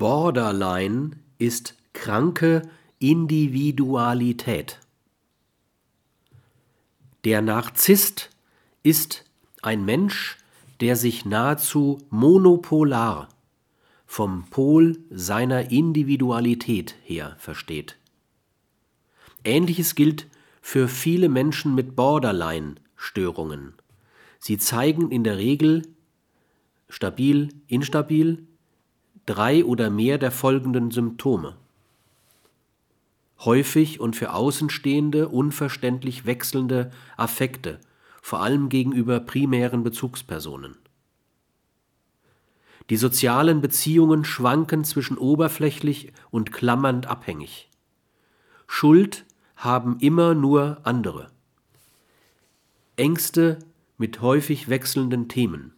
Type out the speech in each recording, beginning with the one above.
Borderline ist kranke Individualität. Der Narzisst ist ein Mensch, der sich nahezu monopolar vom Pol seiner Individualität her versteht. Ähnliches gilt für viele Menschen mit Borderline-Störungen. Sie zeigen in der Regel stabil, instabil drei oder mehr der folgenden Symptome. Häufig und für Außenstehende unverständlich wechselnde Affekte, vor allem gegenüber primären Bezugspersonen. Die sozialen Beziehungen schwanken zwischen oberflächlich und klammernd abhängig. Schuld haben immer nur andere. Ängste mit häufig wechselnden Themen.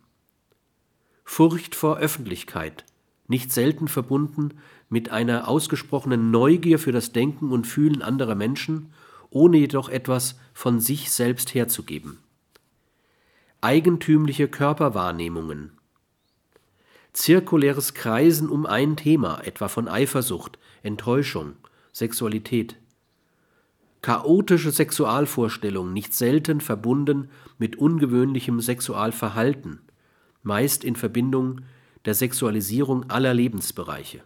Furcht vor Öffentlichkeit, nicht selten verbunden mit einer ausgesprochenen Neugier für das Denken und Fühlen anderer Menschen, ohne jedoch etwas von sich selbst herzugeben. Eigentümliche Körperwahrnehmungen. Zirkuläres Kreisen um ein Thema, etwa von Eifersucht, Enttäuschung, Sexualität. Chaotische Sexualvorstellungen, nicht selten verbunden mit ungewöhnlichem Sexualverhalten, meist in Verbindung der Sexualisierung aller Lebensbereiche.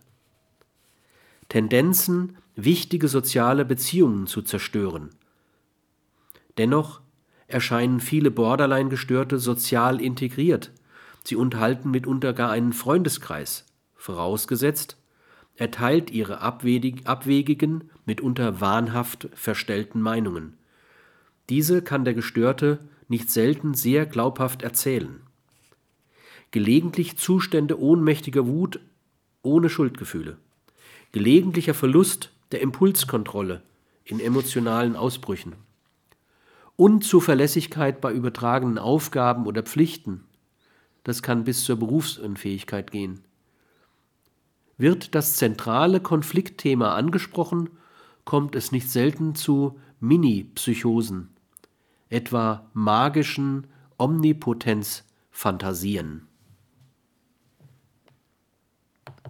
Tendenzen, wichtige soziale Beziehungen zu zerstören. Dennoch erscheinen viele Borderline-Gestörte sozial integriert. Sie unterhalten mitunter gar einen Freundeskreis, vorausgesetzt, er teilt ihre abwegigen, mitunter wahnhaft verstellten Meinungen. Diese kann der Gestörte nicht selten sehr glaubhaft erzählen gelegentlich Zustände ohnmächtiger Wut ohne Schuldgefühle, gelegentlicher Verlust der Impulskontrolle in emotionalen Ausbrüchen, Unzuverlässigkeit bei übertragenen Aufgaben oder Pflichten, das kann bis zur Berufsunfähigkeit gehen. Wird das zentrale Konfliktthema angesprochen, kommt es nicht selten zu Mini-Psychosen, etwa magischen Omnipotenzfantasien.